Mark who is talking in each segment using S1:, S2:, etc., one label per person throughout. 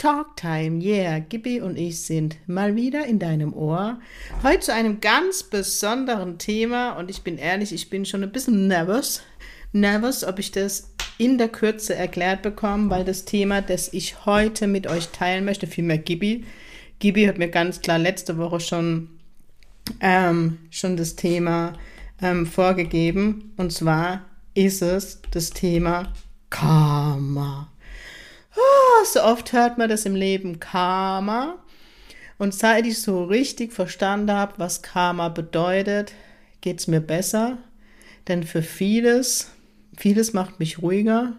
S1: Talk Time. Yeah, Gibi und ich sind mal wieder in deinem Ohr. Heute zu einem ganz besonderen Thema und ich bin ehrlich, ich bin schon ein bisschen nervös. Nervös, ob ich das in der Kürze erklärt bekomme, weil das Thema, das ich heute mit euch teilen möchte, vielmehr Gibi. Gibi hat mir ganz klar letzte Woche schon, ähm, schon das Thema ähm, vorgegeben und zwar ist es das Thema Karma. So oft hört man das im Leben Karma. Und seit ich so richtig verstanden habe, was Karma bedeutet, geht es mir besser. Denn für vieles, vieles macht mich ruhiger.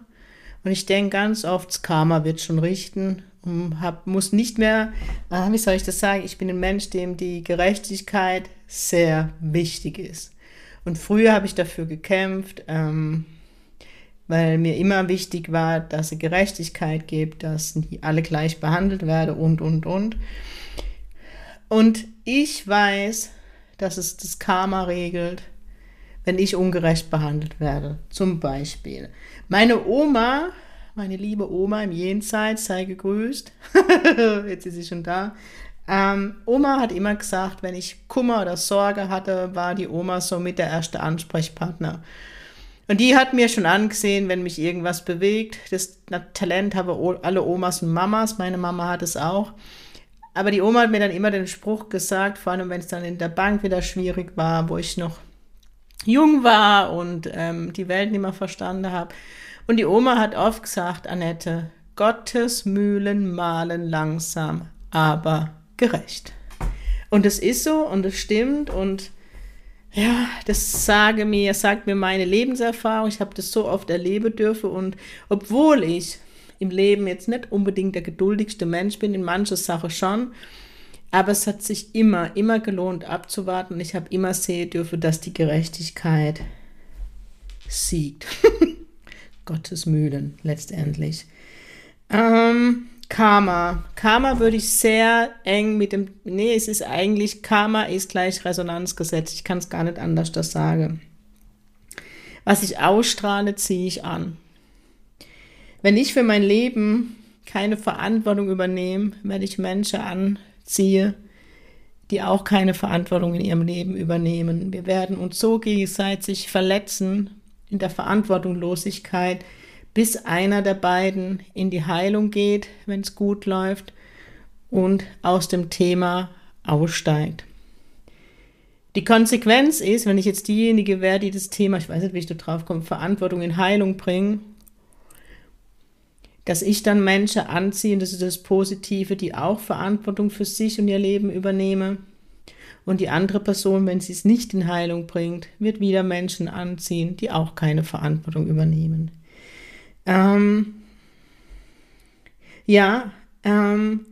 S1: Und ich denke ganz oft, das Karma wird schon richten und hab, muss nicht mehr, ah, wie soll ich das sagen, ich bin ein Mensch, dem die Gerechtigkeit sehr wichtig ist. Und früher habe ich dafür gekämpft, ähm, weil mir immer wichtig war, dass es Gerechtigkeit gibt, dass alle gleich behandelt werden und, und, und. Und ich weiß, dass es das Karma regelt, wenn ich ungerecht behandelt werde. Zum Beispiel. Meine Oma, meine liebe Oma im Jenseits, sei gegrüßt. Jetzt ist sie schon da. Ähm, Oma hat immer gesagt, wenn ich Kummer oder Sorge hatte, war die Oma somit der erste Ansprechpartner. Und die hat mir schon angesehen, wenn mich irgendwas bewegt. Das Talent haben alle Omas und Mamas. Meine Mama hat es auch. Aber die Oma hat mir dann immer den Spruch gesagt, vor allem wenn es dann in der Bank wieder schwierig war, wo ich noch jung war und ähm, die Welt nicht mehr verstanden habe. Und die Oma hat oft gesagt, Annette, Gottes Mühlen mahlen langsam, aber gerecht. Und es ist so und es stimmt und ja, das sage mir, sagt mir meine Lebenserfahrung. Ich habe das so oft erleben dürfen und obwohl ich im Leben jetzt nicht unbedingt der geduldigste Mensch bin, in mancher Sache schon, aber es hat sich immer, immer gelohnt abzuwarten. Ich habe immer sehen dürfen, dass die Gerechtigkeit siegt. Gottes Mühlen letztendlich. Ähm, Karma. Karma würde ich sehr eng mit dem, nee, es ist eigentlich, Karma ist gleich Resonanzgesetz. Ich kann es gar nicht anders das sagen. Was ich ausstrahle, ziehe ich an. Wenn ich für mein Leben keine Verantwortung übernehme, werde ich Menschen anziehe, die auch keine Verantwortung in ihrem Leben übernehmen. Wir werden uns so gegenseitig verletzen in der Verantwortungslosigkeit, bis einer der beiden in die Heilung geht, wenn es gut läuft, und aus dem Thema aussteigt. Die Konsequenz ist, wenn ich jetzt diejenige wäre, die das Thema, ich weiß nicht, wie ich da drauf komme, Verantwortung in Heilung bringe, dass ich dann Menschen anziehe, das ist das Positive, die auch Verantwortung für sich und ihr Leben übernehme. Und die andere Person, wenn sie es nicht in Heilung bringt, wird wieder Menschen anziehen, die auch keine Verantwortung übernehmen. Ähm, ja, ähm,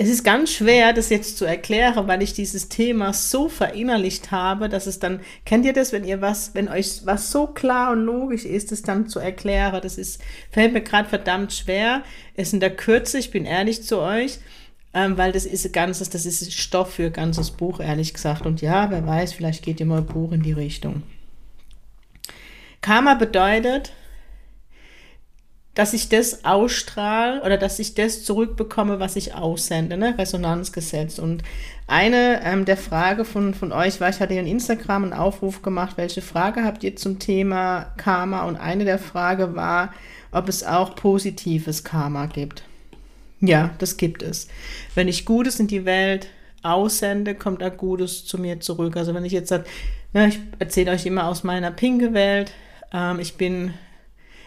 S1: es ist ganz schwer, das jetzt zu erklären, weil ich dieses Thema so verinnerlicht habe, dass es dann, kennt ihr das, wenn ihr was, wenn euch was so klar und logisch ist, es dann zu erklären, das ist, fällt mir gerade verdammt schwer. Es ist in der Kürze, ich bin ehrlich zu euch, ähm, weil das ist ein ganzes, das ist Stoff für ein ganzes Buch, ehrlich gesagt. Und ja, wer weiß, vielleicht geht ihr mal ein Buch in die Richtung. Karma bedeutet, dass ich das ausstrahle oder dass ich das zurückbekomme, was ich aussende, ne? Resonanzgesetz. Und eine ähm, der Frage von, von euch war, ich hatte in Instagram einen Aufruf gemacht, welche Frage habt ihr zum Thema Karma? Und eine der Frage war, ob es auch positives Karma gibt. Ja, das gibt es. Wenn ich Gutes in die Welt aussende, kommt auch Gutes zu mir zurück. Also wenn ich jetzt ne, ich erzähle euch immer aus meiner pinke Welt, ähm, ich bin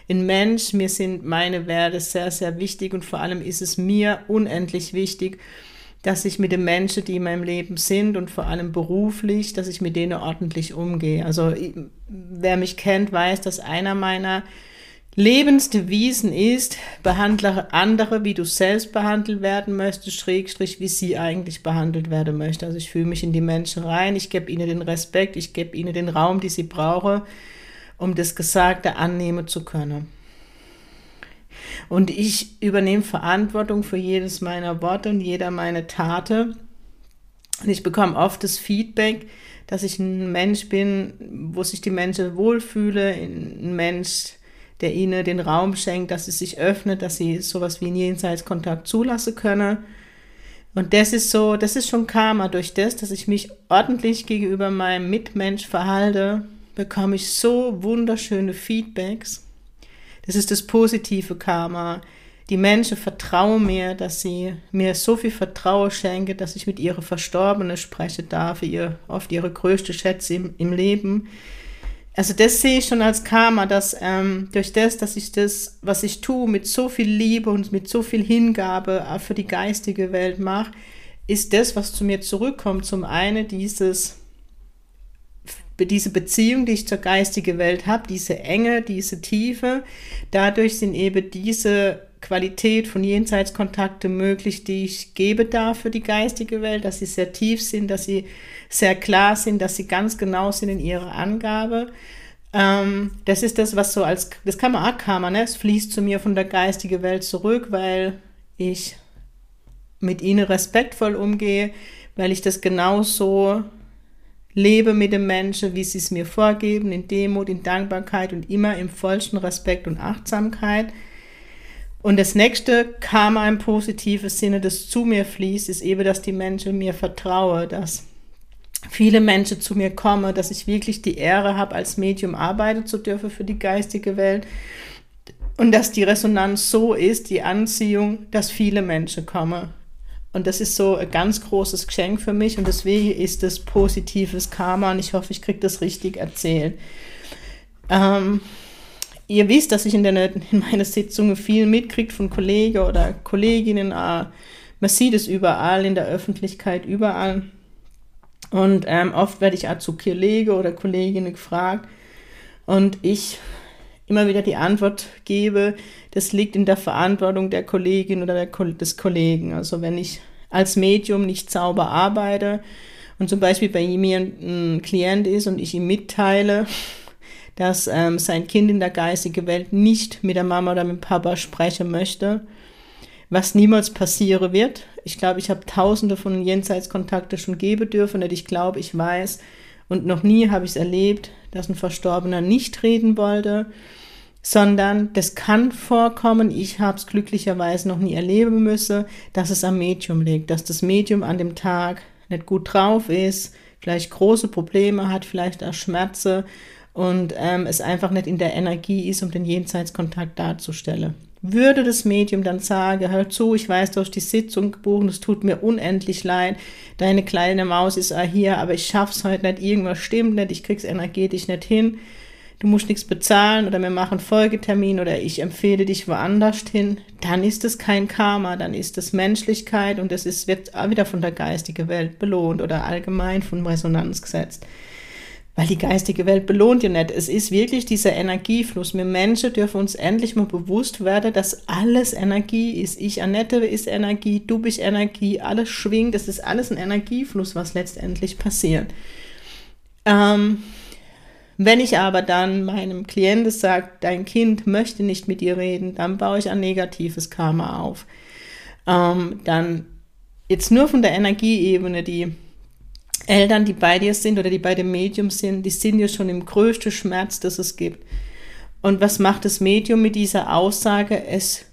S1: ein Mensch, mir sind meine Werte sehr, sehr wichtig und vor allem ist es mir unendlich wichtig, dass ich mit den Menschen, die in meinem Leben sind und vor allem beruflich, dass ich mit denen ordentlich umgehe. Also wer mich kennt, weiß, dass einer meiner Lebensdevisen ist, behandle andere, wie du selbst behandelt werden möchtest, schrägstrich, wie sie eigentlich behandelt werden möchte. Also ich fühle mich in die Menschen rein, ich gebe ihnen den Respekt, ich gebe ihnen den Raum, den sie brauchen, um das Gesagte annehmen zu können. Und ich übernehme Verantwortung für jedes meiner Worte und jeder meiner Tate. Und ich bekomme oft das Feedback, dass ich ein Mensch bin, wo sich die Menschen wohlfühle, ein Mensch, der ihnen den Raum schenkt, dass sie sich öffnet, dass sie sowas wie einen Jenseitskontakt zulassen können. Und das ist so, das ist schon Karma. Durch das, dass ich mich ordentlich gegenüber meinem Mitmensch verhalte, bekomme ich so wunderschöne Feedbacks. Das ist das positive Karma. Die Menschen vertrauen mir, dass sie mir so viel Vertrauen schenken, dass ich mit ihrer Verstorbenen sprechen darf, ihr, oft ihre größte Schätze im, im Leben also das sehe ich schon als Karma, dass ähm, durch das, dass ich das, was ich tue, mit so viel Liebe und mit so viel Hingabe auch für die geistige Welt mache, ist das, was zu mir zurückkommt, zum einen dieses, diese Beziehung, die ich zur geistigen Welt habe, diese Enge, diese Tiefe, dadurch sind eben diese Qualität von Jenseitskontakte möglich, die ich gebe darf für die geistige Welt, dass sie sehr tief sind, dass sie sehr klar sind, dass sie ganz genau sind in ihrer Angabe. Ähm, das ist das, was so als, das kann man auch Karma, ne? Es fließt zu mir von der geistigen Welt zurück, weil ich mit ihnen respektvoll umgehe, weil ich das genauso lebe mit den Menschen, wie sie es mir vorgeben, in Demut, in Dankbarkeit und immer im vollsten Respekt und Achtsamkeit. Und das nächste Karma im positiven Sinne, das zu mir fließt, ist eben, dass die Menschen mir vertrauen, dass viele Menschen zu mir kommen, dass ich wirklich die Ehre habe, als Medium arbeiten zu dürfen für die geistige Welt. Und dass die Resonanz so ist, die Anziehung, dass viele Menschen kommen. Und das ist so ein ganz großes Geschenk für mich und deswegen ist es positives Karma und ich hoffe, ich kriege das richtig erzählt. Ähm, ihr wisst, dass ich in, der, in meiner Sitzungen viel mitkriege von Kollegen oder Kolleginnen. Ah, man sieht es überall in der Öffentlichkeit, überall. Und ähm, oft werde ich auch zu Kollegen oder Kolleginnen gefragt und ich immer wieder die Antwort gebe, das liegt in der Verantwortung der Kollegin oder der, des Kollegen. Also wenn ich als Medium nicht sauber arbeite und zum Beispiel bei mir ein Klient ist und ich ihm mitteile, dass ähm, sein Kind in der geistigen Welt nicht mit der Mama oder mit dem Papa sprechen möchte, was niemals passieren wird. Ich glaube, ich habe tausende von Jenseitskontakte schon geben dürfen und ich glaube, ich weiß und noch nie habe ich es erlebt, dass ein Verstorbener nicht reden wollte, sondern das kann vorkommen, ich habe es glücklicherweise noch nie erleben müssen, dass es am Medium liegt, dass das Medium an dem Tag nicht gut drauf ist, vielleicht große Probleme hat, vielleicht auch Schmerzen und ähm, es einfach nicht in der Energie ist, um den Jenseitskontakt darzustellen. Würde das Medium dann sagen, hör zu, ich weiß, du hast die Sitzung gebucht, es tut mir unendlich leid, deine kleine Maus ist auch hier, aber ich schaff's heute nicht, irgendwas stimmt nicht, ich krieg's energetisch nicht hin, du musst nichts bezahlen oder wir machen Folgetermin oder ich empfehle dich woanders hin, dann ist es kein Karma, dann ist es Menschlichkeit und es wird auch wieder von der geistigen Welt belohnt oder allgemein von Resonanz gesetzt. Weil die geistige Welt belohnt ja nicht. Es ist wirklich dieser Energiefluss. Wir Menschen dürfen uns endlich mal bewusst werden, dass alles Energie ist. Ich, Annette, ist Energie, du bist Energie, alles schwingt. Es ist alles ein Energiefluss, was letztendlich passiert. Ähm, wenn ich aber dann meinem Klienten sage, dein Kind möchte nicht mit dir reden, dann baue ich ein negatives Karma auf. Ähm, dann jetzt nur von der Energieebene, die Eltern, die bei dir sind oder die bei dem Medium sind, die sind ja schon im größten Schmerz, das es gibt. Und was macht das Medium mit dieser Aussage? Es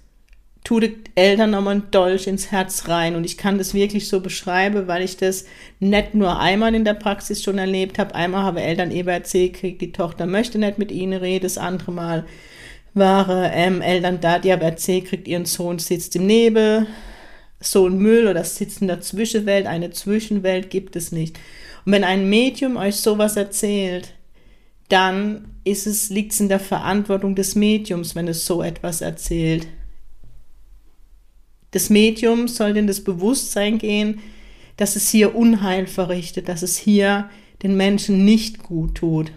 S1: tut den Eltern nochmal ein Dolch ins Herz rein. Und ich kann das wirklich so beschreiben, weil ich das nicht nur einmal in der Praxis schon erlebt habe. Einmal habe Eltern eben erzählt, die Tochter möchte nicht mit ihnen reden. Das andere Mal waren ähm, Eltern da, die haben erzählt, kriegt ihren Sohn sitzt im Nebel, so ein Müll oder sitzt in der Zwischenwelt, eine Zwischenwelt gibt es nicht. Und wenn ein Medium euch sowas erzählt, dann ist es, liegt es in der Verantwortung des Mediums, wenn es so etwas erzählt. Das Medium soll in das Bewusstsein gehen, dass es hier Unheil verrichtet, dass es hier den Menschen nicht gut tut.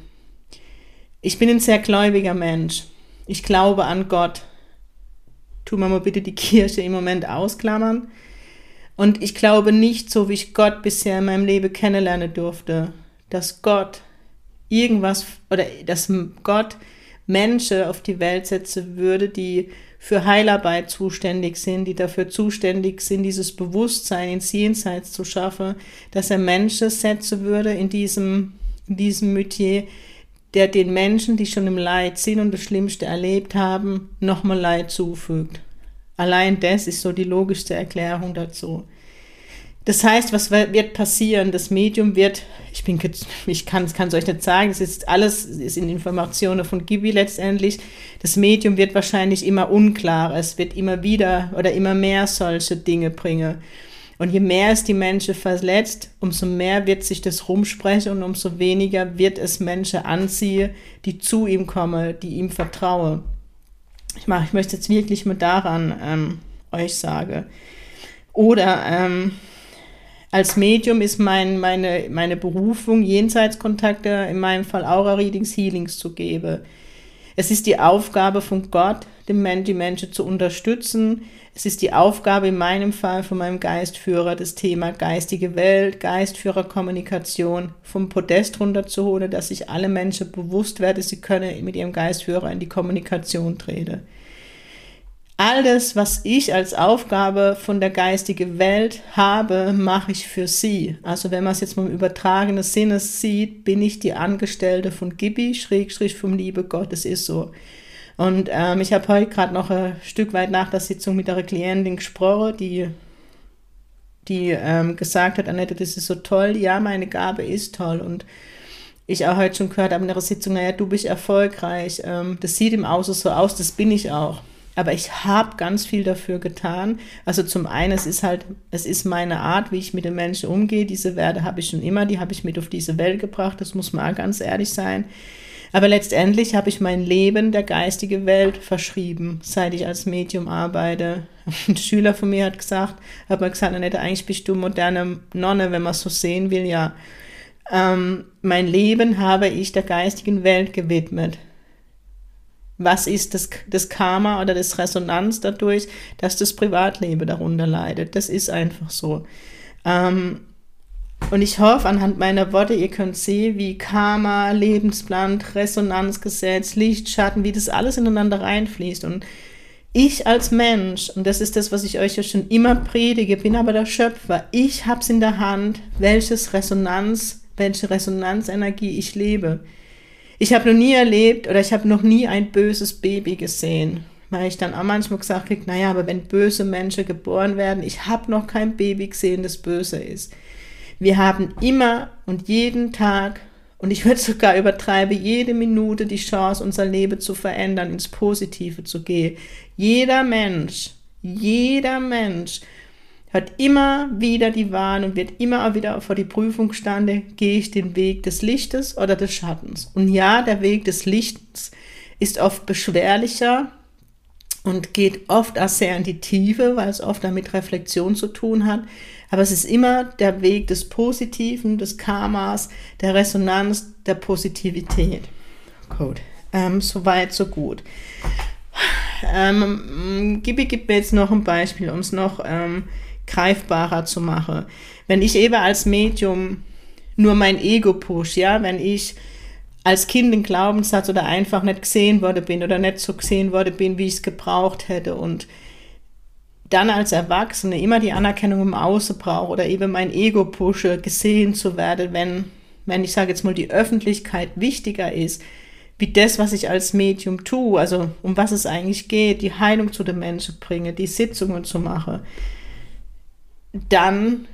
S1: Ich bin ein sehr gläubiger Mensch ich glaube an Gott. Tu mal bitte die Kirche im Moment ausklammern. Und ich glaube nicht, so wie ich Gott bisher in meinem Leben kennenlernen durfte, dass Gott irgendwas oder dass Gott Menschen auf die Welt setzen würde, die für Heilarbeit zuständig sind, die dafür zuständig sind, dieses Bewusstsein ins Jenseits zu schaffen, dass er Menschen setzen würde in diesem, in diesem Metier, der den Menschen, die schon im Leid sind und das Schlimmste erlebt haben, nochmal Leid zufügt. Allein das ist so die logischste Erklärung dazu. Das heißt, was wird passieren? Das Medium wird, ich bin, ich kann es euch nicht sagen, das ist alles, ist in Informationen von Gibi letztendlich. Das Medium wird wahrscheinlich immer unklarer, es wird immer wieder oder immer mehr solche Dinge bringen. Und je mehr es die Menschen verletzt, umso mehr wird sich das rumsprechen und umso weniger wird es Menschen anziehen, die zu ihm kommen, die ihm vertrauen. Ich, mach, ich möchte jetzt wirklich mal daran ähm, euch sagen. Oder ähm, als Medium ist mein, meine, meine Berufung, Jenseitskontakte, in meinem Fall Aura-Readings, Healings zu geben. Es ist die Aufgabe von Gott, den die Menschen zu unterstützen. Es ist die Aufgabe in meinem Fall von meinem Geistführer, das Thema geistige Welt, Geistführerkommunikation vom Podest runterzuholen, dass sich alle Menschen bewusst werden, sie können mit ihrem Geistführer in die Kommunikation treten alles, was ich als Aufgabe von der geistigen Welt habe, mache ich für sie. Also wenn man es jetzt mal im übertragenen Sinne sieht, bin ich die Angestellte von Gibi, Schrägstrich vom Liebe Gott, es ist so. Und ähm, ich habe heute gerade noch ein Stück weit nach der Sitzung mit einer Klientin gesprochen, die, die ähm, gesagt hat, Annette, das ist so toll, ja, meine Gabe ist toll und ich auch heute schon gehört habe in der Sitzung, naja, du bist erfolgreich, ähm, das sieht im Außen so aus, das bin ich auch. Aber ich habe ganz viel dafür getan. Also zum einen, es ist halt, es ist meine Art, wie ich mit den Menschen umgehe. Diese Werte habe ich schon immer, die habe ich mit auf diese Welt gebracht. Das muss man ganz ehrlich sein. Aber letztendlich habe ich mein Leben der geistigen Welt verschrieben, seit ich als Medium arbeite. Ein Schüler von mir hat gesagt, hat mir gesagt, Annette, eigentlich bist du moderne Nonne, wenn man so sehen will, ja. Ähm, mein Leben habe ich der geistigen Welt gewidmet was ist das, das Karma oder das Resonanz dadurch, dass das Privatleben darunter leidet. Das ist einfach so. Ähm, und ich hoffe anhand meiner Worte, ihr könnt sehen, wie Karma, Lebensplan, Resonanzgesetz, Licht, Schatten, wie das alles ineinander reinfließt. Und ich als Mensch, und das ist das, was ich euch ja schon immer predige, bin aber der Schöpfer. Ich habe es in der Hand, welches Resonanz, welche Resonanzenergie ich lebe. Ich habe noch nie erlebt oder ich habe noch nie ein böses Baby gesehen. Weil ich dann auch manchmal gesagt habe, naja, aber wenn böse Menschen geboren werden, ich habe noch kein Baby gesehen, das böse ist. Wir haben immer und jeden Tag, und ich würde sogar übertreiben, jede Minute die Chance, unser Leben zu verändern, ins Positive zu gehen. Jeder Mensch, jeder Mensch hat immer wieder die Wahl und wird immer wieder vor die Prüfung standen, gehe ich den Weg des Lichtes oder des Schattens. Und ja, der Weg des Lichts ist oft beschwerlicher und geht oft auch sehr in die Tiefe, weil es oft damit Reflexion zu tun hat. Aber es ist immer der Weg des Positiven, des Karmas, der Resonanz, der Positivität. Gut, ähm, soweit, so gut. Ähm, Gibi gibt mir jetzt noch ein Beispiel, um es noch ähm, greifbarer zu machen. Wenn ich eben als Medium nur mein Ego push, ja, wenn ich als Kind den Glaubenssatz oder einfach nicht gesehen worden bin oder nicht so gesehen worden bin, wie ich es gebraucht hätte und dann als Erwachsene immer die Anerkennung im Außen brauche oder eben mein Ego pushe, gesehen zu werden, wenn, wenn ich sage jetzt mal die Öffentlichkeit wichtiger ist, wie das, was ich als Medium tue, also um was es eigentlich geht, die Heilung zu den Menschen bringe, die Sitzungen zu machen, dann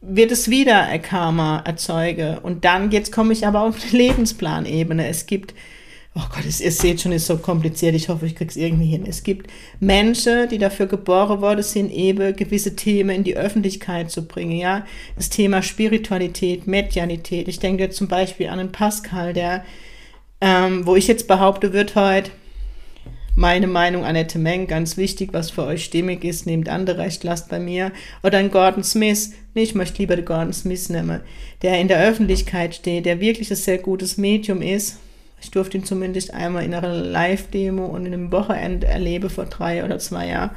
S1: wird es wieder ein Karma erzeuge. Und dann, jetzt komme ich aber auf die Lebensplanebene. Es gibt, oh Gott, ihr seht schon, ist so kompliziert. Ich hoffe, ich kriege es irgendwie hin. Es gibt Menschen, die dafür geboren worden sind, eben gewisse Themen in die Öffentlichkeit zu bringen. Ja, das Thema Spiritualität, Medianität. Ich denke zum Beispiel an den Pascal, der, ähm, wo ich jetzt behaupte, wird heute meine Meinung, Annette Meng, ganz wichtig, was für euch stimmig ist, nehmt andere Recht, lasst bei mir. Oder ein Gordon Smith, nee, ich möchte lieber den Gordon Smith nehmen, der in der Öffentlichkeit steht, der wirklich ein sehr gutes Medium ist. Ich durfte ihn zumindest einmal in einer Live-Demo und in einem Wochenende erleben vor drei oder zwei Jahren.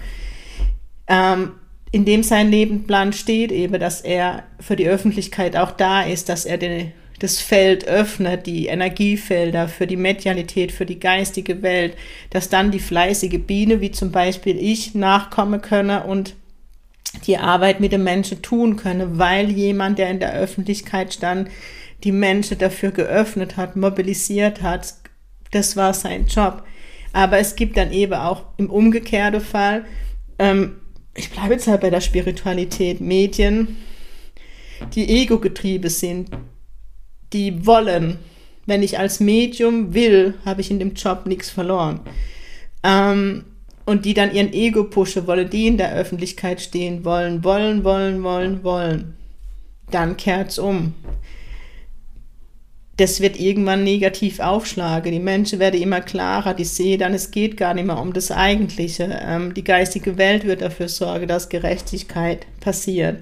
S1: Ähm, in dem sein Lebenplan steht eben, dass er für die Öffentlichkeit auch da ist, dass er den, das Feld öffnet, die Energiefelder für die Medialität, für die geistige Welt, dass dann die fleißige Biene, wie zum Beispiel ich, nachkommen könne und die Arbeit mit den Menschen tun könne, weil jemand, der in der Öffentlichkeit stand, die Menschen dafür geöffnet hat, mobilisiert hat. Das war sein Job. Aber es gibt dann eben auch im umgekehrten Fall, ähm, ich bleibe jetzt halt bei der Spiritualität, Medien, die ego-getrieben sind, die wollen. Wenn ich als Medium will, habe ich in dem Job nichts verloren. Ähm, und die dann ihren Ego pushen wollen, die in der Öffentlichkeit stehen wollen, wollen, wollen, wollen, wollen, dann kehrt's um. Das wird irgendwann negativ aufschlagen. Die Menschen werden immer klarer, die sehen dann, es geht gar nicht mehr um das Eigentliche. Ähm, die geistige Welt wird dafür sorgen, dass Gerechtigkeit passiert.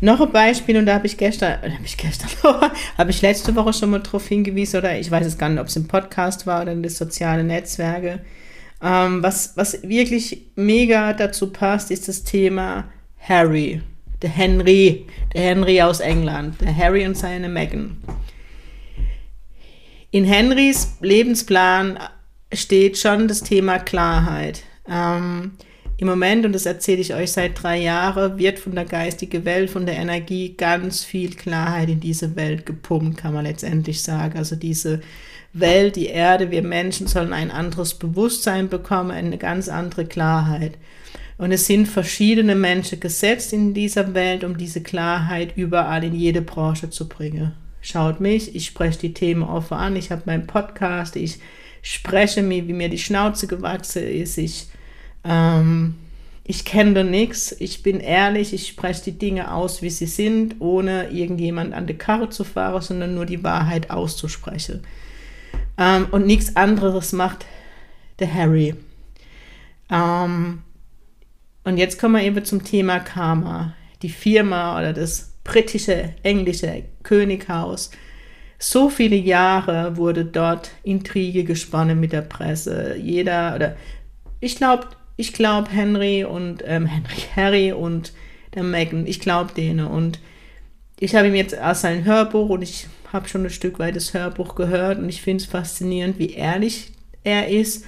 S1: Noch ein Beispiel, und da habe ich gestern, habe ich gestern, habe ich letzte Woche schon mal darauf hingewiesen, oder ich weiß es gar nicht, ob es im Podcast war oder in den sozialen Netzwerke ähm, was, was wirklich mega dazu passt, ist das Thema Harry. Der Henry, der Henry aus England, der Harry und seine Meghan. In Henrys Lebensplan steht schon das Thema Klarheit. Ähm, Im Moment, und das erzähle ich euch seit drei Jahren, wird von der geistigen Welt, von der Energie ganz viel Klarheit in diese Welt gepumpt, kann man letztendlich sagen. Also diese Welt, die Erde, wir Menschen sollen ein anderes Bewusstsein bekommen, eine ganz andere Klarheit. Und es sind verschiedene Menschen gesetzt in dieser Welt, um diese Klarheit überall in jede Branche zu bringen. Schaut mich, ich spreche die Themen offen an, ich habe meinen Podcast, ich spreche mir, wie mir die Schnauze gewachsen ist, ich, ähm, ich kenne da nichts, ich bin ehrlich, ich spreche die Dinge aus, wie sie sind, ohne irgendjemand an die Karre zu fahren, sondern nur die Wahrheit auszusprechen. Ähm, und nichts anderes macht der Harry. Ähm, und jetzt kommen wir eben zum Thema Karma. Die Firma oder das britische, englische Könighaus. So viele Jahre wurde dort Intrige gesponnen mit der Presse. Jeder, oder ich glaube, ich glaube Henry und ähm, Henry, Harry und der Meghan, ich glaube denen. Und ich habe ihm jetzt aus seinem Hörbuch und ich habe schon ein Stück weit das Hörbuch gehört und ich finde es faszinierend, wie ehrlich er ist,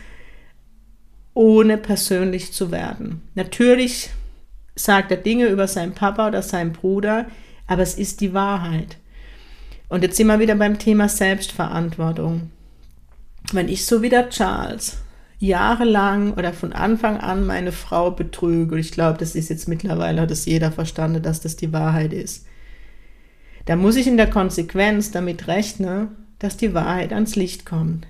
S1: ohne persönlich zu werden. Natürlich sagt er Dinge über seinen Papa oder seinen Bruder, aber es ist die Wahrheit. Und jetzt sind wir wieder beim Thema Selbstverantwortung. Wenn ich so wie der Charles jahrelang oder von Anfang an meine Frau betrüge, und ich glaube, das ist jetzt mittlerweile, hat das jeder verstanden, dass das die Wahrheit ist, da muss ich in der Konsequenz damit rechnen, dass die Wahrheit ans Licht kommt.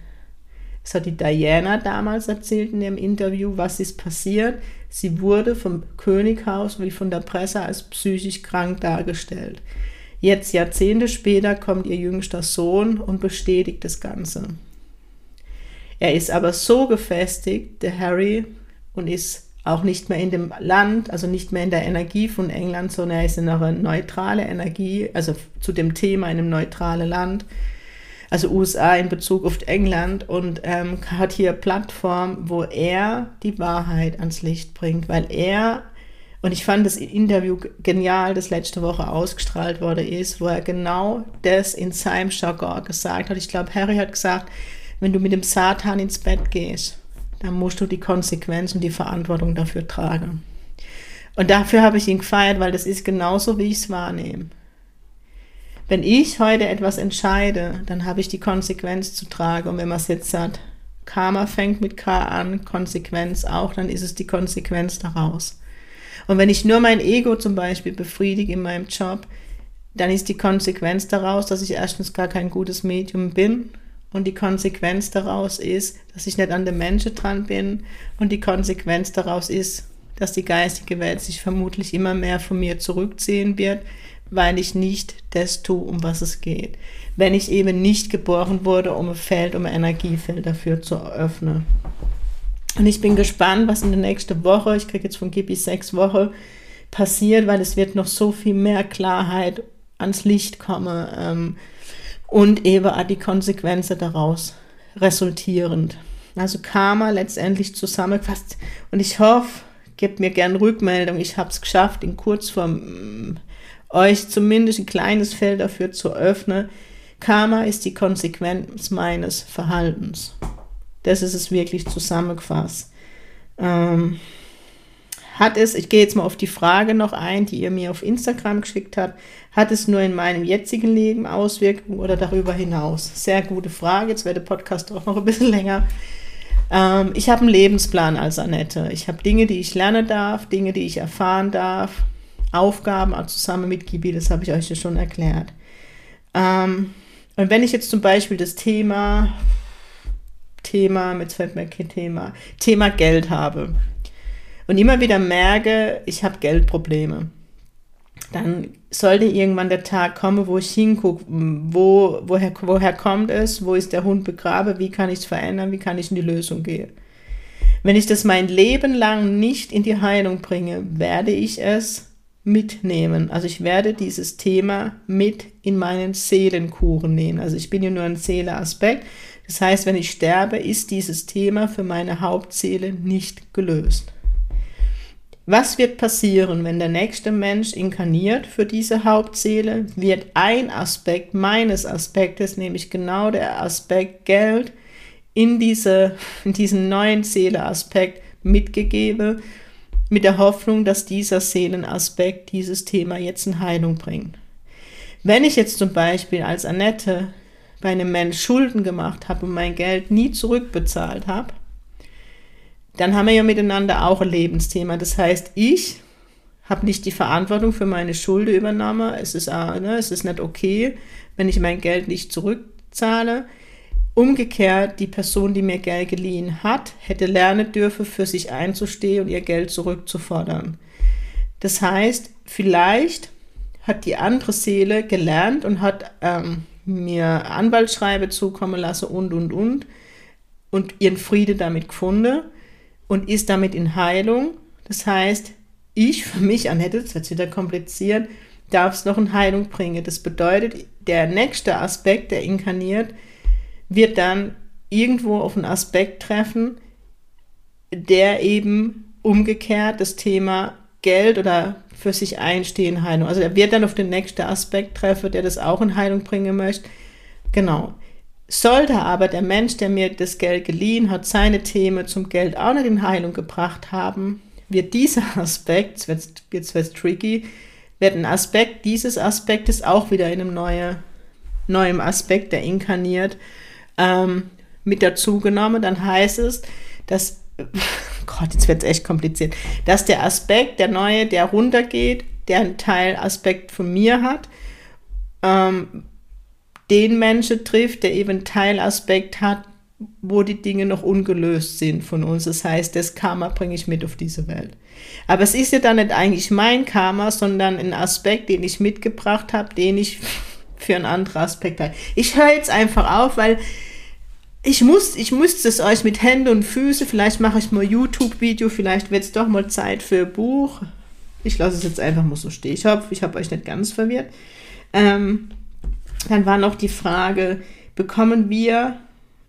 S1: Es hat die Diana damals erzählt in dem Interview, was ist passiert. Sie wurde vom Könighaus wie von der Presse als psychisch krank dargestellt. Jetzt, Jahrzehnte später, kommt ihr jüngster Sohn und bestätigt das Ganze. Er ist aber so gefestigt, der Harry, und ist auch nicht mehr in dem Land, also nicht mehr in der Energie von England, sondern er ist in einer neutralen Energie, also zu dem Thema in einem neutralen Land, also USA in Bezug auf England und ähm, hat hier Plattform, wo er die Wahrheit ans Licht bringt, weil er und ich fand das Interview genial, das letzte Woche ausgestrahlt wurde, ist, wo er genau das in seinem Jargon gesagt hat. Ich glaube, Harry hat gesagt, wenn du mit dem Satan ins Bett gehst, dann musst du die Konsequenzen und die Verantwortung dafür tragen. Und dafür habe ich ihn gefeiert, weil das ist genauso, wie ich es wahrnehme. Wenn ich heute etwas entscheide, dann habe ich die Konsequenz zu tragen. Und wenn man es jetzt sagt, Karma fängt mit K an, Konsequenz auch, dann ist es die Konsequenz daraus. Und wenn ich nur mein Ego zum Beispiel befriedige in meinem Job, dann ist die Konsequenz daraus, dass ich erstens gar kein gutes Medium bin und die Konsequenz daraus ist, dass ich nicht an den Menschen dran bin. Und die Konsequenz daraus ist, dass die geistige Welt sich vermutlich immer mehr von mir zurückziehen wird, weil ich nicht das tue, um was es geht. Wenn ich eben nicht geboren wurde, um ein Feld, um ein Energiefeld dafür zu eröffnen. Und ich bin gespannt, was in der nächsten Woche, ich kriege jetzt von Gibi sechs Wochen, passiert, weil es wird noch so viel mehr Klarheit ans Licht kommen. Ähm, und eben auch die Konsequenzen daraus resultierend. Also Karma letztendlich zusammengefasst. Und ich hoffe, gebt mir gern Rückmeldung. Ich habe es geschafft, in Kurzform euch zumindest ein kleines Feld dafür zu öffnen. Karma ist die Konsequenz meines Verhaltens. Das ist es wirklich zusammengefasst. Ähm, hat es, ich gehe jetzt mal auf die Frage noch ein, die ihr mir auf Instagram geschickt habt, hat es nur in meinem jetzigen Leben Auswirkungen oder darüber hinaus? Sehr gute Frage. Jetzt wird der Podcast auch noch ein bisschen länger. Ähm, ich habe einen Lebensplan als Annette. Ich habe Dinge, die ich lernen darf, Dinge, die ich erfahren darf, Aufgaben auch zusammen mit Gibi, das habe ich euch ja schon erklärt. Ähm, und wenn ich jetzt zum Beispiel das Thema, Thema, jetzt fällt mir kein Thema, Thema Geld habe und immer wieder merke, ich habe Geldprobleme, dann sollte irgendwann der Tag kommen, wo ich hingucke, wo, woher, woher kommt es, wo ist der Hund begraben, wie kann ich es verändern, wie kann ich in die Lösung gehen. Wenn ich das mein Leben lang nicht in die Heilung bringe, werde ich es mitnehmen. Also ich werde dieses Thema mit in meinen Seelenkuchen nehmen. Also ich bin ja nur ein Seeleaspekt. Das heißt, wenn ich sterbe, ist dieses Thema für meine Hauptseele nicht gelöst. Was wird passieren, wenn der nächste Mensch inkarniert für diese Hauptseele? Wird ein Aspekt meines Aspektes, nämlich genau der Aspekt Geld, in, diese, in diesen neuen Seeleaspekt mitgegeben mit der Hoffnung, dass dieser Seelenaspekt dieses Thema jetzt in Heilung bringt. Wenn ich jetzt zum Beispiel als Annette bei einem Mensch Schulden gemacht habe und mein Geld nie zurückbezahlt habe, dann haben wir ja miteinander auch ein Lebensthema. Das heißt, ich habe nicht die Verantwortung für meine Schulden übernommen. Es ist, ne, es ist nicht okay, wenn ich mein Geld nicht zurückzahle. Umgekehrt, die Person, die mir Geld geliehen hat, hätte lernen dürfen, für sich einzustehen und ihr Geld zurückzufordern. Das heißt, vielleicht hat die andere Seele gelernt und hat ähm, mir Anwaltsschreibe zukommen lassen und, und, und und ihren Friede damit gefunden und ist damit in Heilung. Das heißt, ich für mich, Annette, das wird wieder kompliziert, darf es noch in Heilung bringen. Das bedeutet, der nächste Aspekt, der inkarniert, wird dann irgendwo auf einen Aspekt treffen, der eben umgekehrt das Thema Geld oder für sich einstehen Heilung. Also er wird dann auf den nächsten Aspekt treffen, der das auch in Heilung bringen möchte. Genau. Sollte aber der Mensch, der mir das Geld geliehen hat, seine Themen zum Geld auch nicht in Heilung gebracht haben, wird dieser Aspekt, jetzt wird es tricky, wird ein Aspekt dieses Aspektes auch wieder in einem neue, neuen Aspekt, der inkarniert, ähm, mit dazu genommen, dann heißt es, dass, Gott, jetzt wird es echt kompliziert, dass der Aspekt, der neue, der runtergeht, der einen Teilaspekt von mir hat, ähm, den Menschen trifft, der eben Teilaspekt hat, wo die Dinge noch ungelöst sind von uns. Das heißt, das Karma bringe ich mit auf diese Welt. Aber es ist ja dann nicht eigentlich mein Karma, sondern ein Aspekt, den ich mitgebracht habe, den ich für einen anderen Aspekt habe. Ich höre jetzt einfach auf, weil ich muss, ich müsste es euch mit Händen und Füßen, vielleicht mache ich mal YouTube-Video, vielleicht wird es doch mal Zeit für ein Buch. Ich lasse es jetzt einfach mal so stehen. Ich hoffe, ich habe euch nicht ganz verwirrt. Ähm, dann war noch die Frage, bekommen wir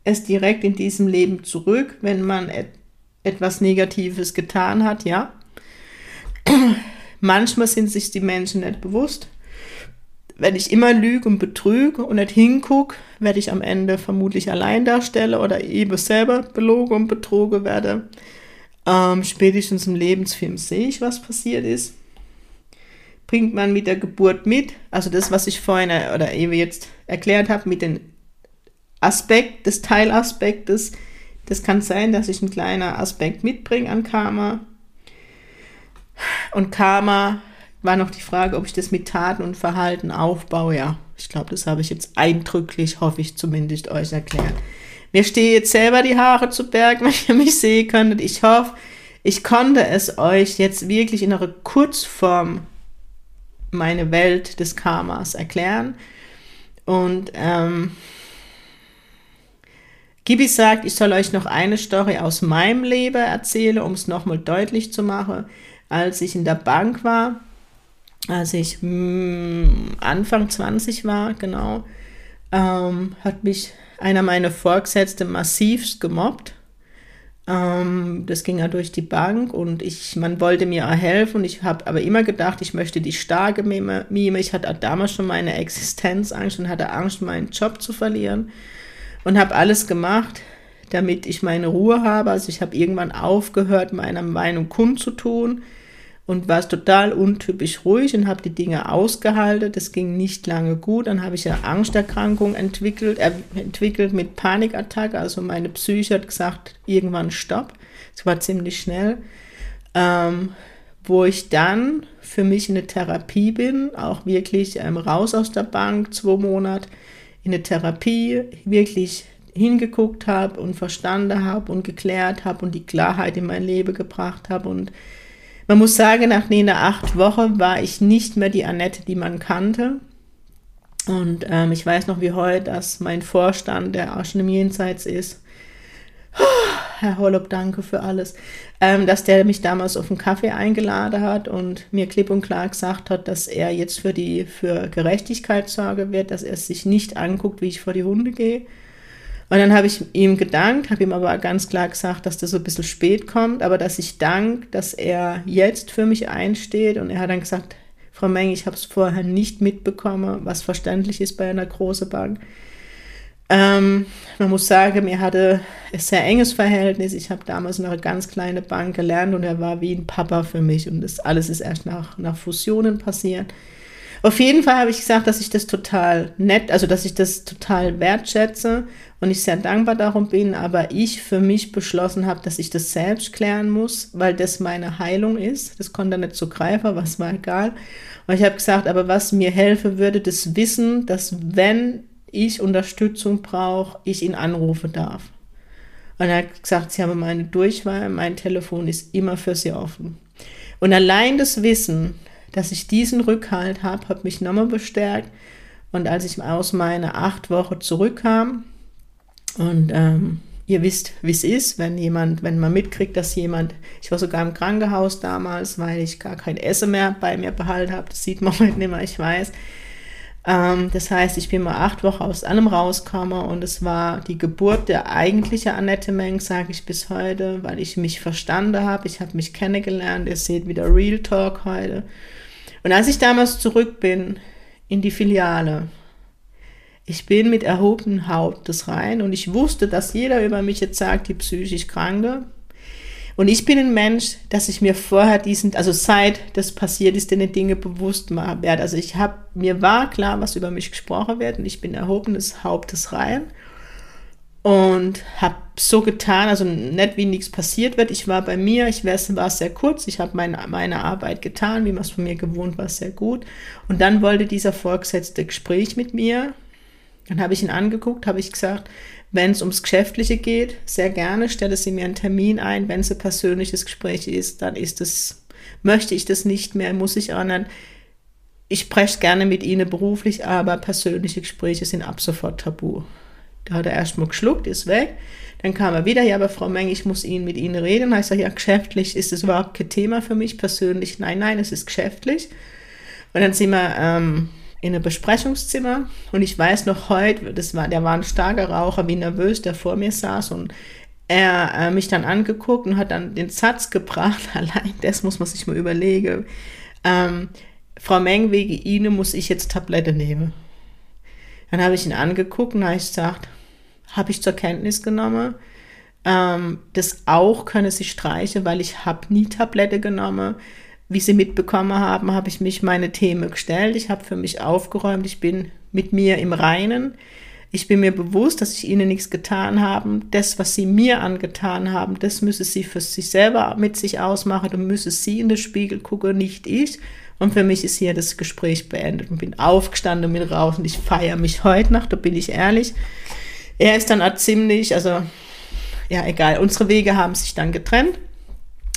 S1: es direkt in diesem Leben zurück, wenn man et etwas Negatives getan hat? Ja. Manchmal sind sich die Menschen nicht bewusst wenn ich immer lüge und betrüge und nicht hingucke, werde ich am Ende vermutlich allein darstellen oder eben selber belogen und betrogen werde. Ähm, spätestens im Lebensfilm sehe ich, was passiert ist. Bringt man mit der Geburt mit, also das, was ich vorhin äh, oder eben jetzt erklärt habe, mit dem Aspekt des Teilaspektes, das kann sein, dass ich einen kleinen Aspekt mitbringe an Karma. Und Karma war noch die Frage, ob ich das mit Taten und Verhalten aufbaue. Ja, ich glaube, das habe ich jetzt eindrücklich, hoffe ich zumindest, euch erklärt. Mir stehen jetzt selber die Haare zu Berg, wenn ihr mich sehen könntet. Ich hoffe, ich konnte es euch jetzt wirklich in einer Kurzform meine Welt des Karmas erklären. Und ähm, Gibi sagt, ich soll euch noch eine Story aus meinem Leben erzählen, um es nochmal deutlich zu machen. Als ich in der Bank war, als ich mh, hm, Anfang 20 war, genau, ähm, hat mich einer meiner Vorgesetzten massivst gemobbt. Ähm, das ging ja durch die Bank und ich, man wollte mir auch helfen. Ich habe aber immer gedacht, ich möchte die starke Mime. Ich hatte damals schon meine Existenzangst und hatte Angst, meinen Job zu verlieren und habe alles gemacht, damit ich meine Ruhe habe. Also ich habe irgendwann aufgehört, meiner Meinung kundzutun und war total untypisch ruhig und habe die Dinge ausgehalten. Das ging nicht lange gut. Dann habe ich eine Angsterkrankung entwickelt, äh, entwickelt mit Panikattacke. Also meine Psyche hat gesagt, irgendwann stopp. Es war ziemlich schnell. Ähm, wo ich dann für mich in eine Therapie bin, auch wirklich ähm, raus aus der Bank, zwei Monate in eine Therapie, wirklich hingeguckt habe und verstanden habe und geklärt habe und die Klarheit in mein Leben gebracht habe und man muss sagen, nach einer acht Wochen war ich nicht mehr die Annette, die man kannte. Und ähm, ich weiß noch wie heute, dass mein Vorstand, der auch schon im Jenseits ist, Herr Hollob, danke für alles, ähm, dass der mich damals auf einen Kaffee eingeladen hat und mir klipp und klar gesagt hat, dass er jetzt für die für Gerechtigkeit sorgen wird, dass er sich nicht anguckt, wie ich vor die Hunde gehe, und dann habe ich ihm gedankt, habe ihm aber ganz klar gesagt, dass das so ein bisschen spät kommt, aber dass ich dank, dass er jetzt für mich einsteht. Und er hat dann gesagt, Frau Meng, ich habe es vorher nicht mitbekommen, was verständlich ist bei einer großen Bank. Ähm, man muss sagen, mir hatte ein sehr enges Verhältnis. Ich habe damals noch eine ganz kleine Bank gelernt und er war wie ein Papa für mich. Und das alles ist erst nach, nach Fusionen passiert. Auf jeden Fall habe ich gesagt, dass ich das total nett, also dass ich das total wertschätze und ich sehr dankbar darum bin, aber ich für mich beschlossen habe, dass ich das selbst klären muss, weil das meine Heilung ist. Das konnte nicht so greifen, was war egal. Und ich habe gesagt, aber was mir helfen würde, das Wissen, dass wenn ich Unterstützung brauche, ich ihn anrufen darf. Und er hat gesagt, sie haben meine Durchwahl, mein Telefon ist immer für sie offen. Und allein das Wissen, dass ich diesen Rückhalt habe, hat mich nochmal bestärkt. Und als ich aus meiner acht Wochen zurückkam, und ähm, ihr wisst, wie es ist, wenn jemand, wenn man mitkriegt, dass jemand, ich war sogar im Krankenhaus damals, weil ich gar kein Essen mehr bei mir behalten habe, das sieht man heute nicht mehr, ich weiß. Ähm, das heißt, ich bin mal acht Wochen aus allem rausgekommen und es war die Geburt der eigentlichen Annette Meng, sage ich bis heute, weil ich mich verstanden habe, ich habe mich kennengelernt, ihr seht wieder Real Talk heute. Und als ich damals zurück bin in die Filiale, ich bin mit erhobenem Hauptes rein und ich wusste, dass jeder über mich jetzt sagt, die psychisch Kranke. Und ich bin ein Mensch, dass ich mir vorher diesen, also seit das passiert ist, den Dinge bewusst werde. Also ich habe, mir war klar, was über mich gesprochen wird und ich bin erhobenes Hauptes rein und habe so getan, also nicht wie nichts passiert wird. Ich war bei mir, ich war sehr kurz, ich habe meine, meine Arbeit getan, wie man es von mir gewohnt war, sehr gut. Und dann wollte dieser Vorgesetzte Gespräch mit mir. Dann habe ich ihn angeguckt, habe ich gesagt, wenn es ums Geschäftliche geht, sehr gerne, stelle Sie mir einen Termin ein. Wenn es ein persönliches Gespräch ist, dann ist es, möchte ich das nicht mehr, muss ich auch nicht. Ich spreche gerne mit Ihnen beruflich, aber persönliche Gespräche sind ab sofort tabu. Da hat er erstmal geschluckt, ist weg. Dann kam er wieder, ja, aber Frau Meng, ich muss Ihnen mit Ihnen reden. Da ich sage, ja, geschäftlich ist es überhaupt kein Thema für mich persönlich. Nein, nein, es ist geschäftlich. Und dann sind wir ähm, in einem Besprechungszimmer und ich weiß noch heute, das war, der war ein starker Raucher, wie nervös, der vor mir saß und er äh, mich dann angeguckt und hat dann den Satz gebracht, allein das muss man sich mal überlegen. Ähm, Frau Meng, wegen Ihnen muss ich jetzt Tablette nehmen. Dann habe ich ihn angeguckt und habe gesagt, habe ich zur Kenntnis genommen. Ähm, das auch könne sie streichen, weil ich habe nie Tablette genommen. Wie Sie mitbekommen haben, habe ich mich meine Themen gestellt. Ich habe für mich aufgeräumt. Ich bin mit mir im Reinen. Ich bin mir bewusst, dass ich ihnen nichts getan habe. Das, was sie mir angetan haben, das müsse sie für sich selber mit sich ausmachen. Dann müsse sie in den Spiegel gucken, nicht ich. Und für mich ist hier das Gespräch beendet und bin aufgestanden mit raus und ich feiere mich heute noch, da bin ich ehrlich. Er ist dann auch ziemlich, also ja, egal. Unsere Wege haben sich dann getrennt.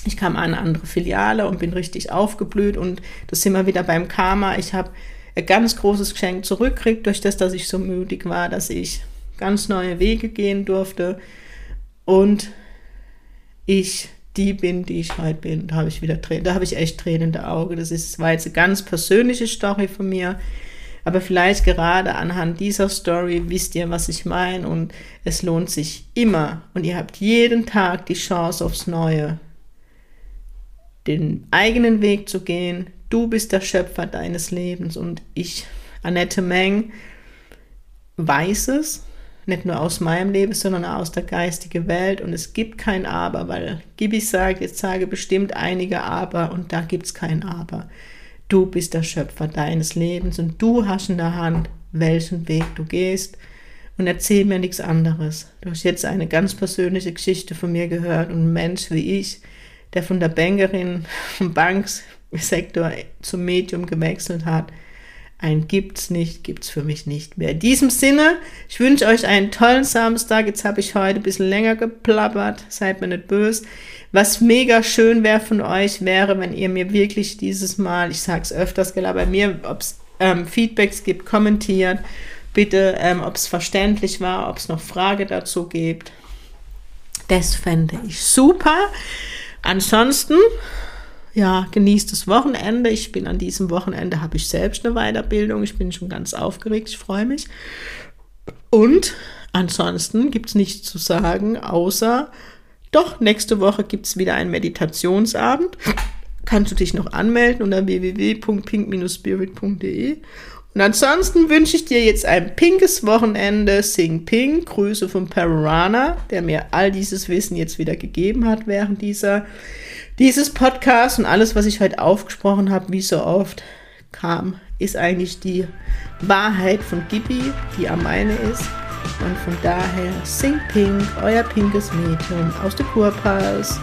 S1: Ich kam an eine andere Filiale und bin richtig aufgeblüht und das sind wir wieder beim Karma. Ich habe ein ganz großes Geschenk zurückgekriegt durch das, dass ich so mutig war, dass ich ganz neue Wege gehen durfte und ich die bin, die ich heute bin. Da habe ich wieder Tränen, da habe ich echt Tränen in der Augen. Das ist, war jetzt eine ganz persönliche Story von mir. Aber vielleicht gerade anhand dieser Story wisst ihr, was ich meine und es lohnt sich immer und ihr habt jeden Tag die Chance aufs Neue, den eigenen Weg zu gehen. Du bist der Schöpfer deines Lebens und ich, Annette Meng, weiß es nicht nur aus meinem Leben, sondern auch aus der geistigen Welt. Und es gibt kein Aber, weil Gibi sagt, jetzt sage bestimmt einige Aber und da gibt es kein Aber. Du bist der Schöpfer deines Lebens und du hast in der Hand, welchen Weg du gehst. Und erzähl mir nichts anderes. Du hast jetzt eine ganz persönliche Geschichte von mir gehört und ein Mensch wie ich, der von der Bankerin vom Banksektor zum Medium gewechselt hat, ein gibt's nicht, gibt's für mich nicht mehr. In diesem Sinne, ich wünsche euch einen tollen Samstag. Jetzt habe ich heute ein bisschen länger geplappert. Seid mir nicht böse. Was mega schön wäre von euch, wäre, wenn ihr mir wirklich dieses Mal, ich sage es öfters, bei mir, ob es ähm, Feedbacks gibt, kommentiert. Bitte, ähm, ob es verständlich war, ob es noch Frage dazu gibt. Das fände ich super. Ansonsten ja, genießt das Wochenende. Ich bin an diesem Wochenende, habe ich selbst eine Weiterbildung. Ich bin schon ganz aufgeregt, ich freue mich. Und ansonsten gibt es nichts zu sagen, außer doch, nächste Woche gibt es wieder einen Meditationsabend. Kannst du dich noch anmelden unter www.pink-spirit.de. Und ansonsten wünsche ich dir jetzt ein pinkes Wochenende. Sing Pink. Grüße von Parana, der mir all dieses Wissen jetzt wieder gegeben hat während dieser dieses Podcast und alles, was ich heute aufgesprochen habe, wie so oft kam, ist eigentlich die Wahrheit von Gibi, die am meine ist. Und von daher, sing pink, euer pinkes Mädchen aus der Kurpass.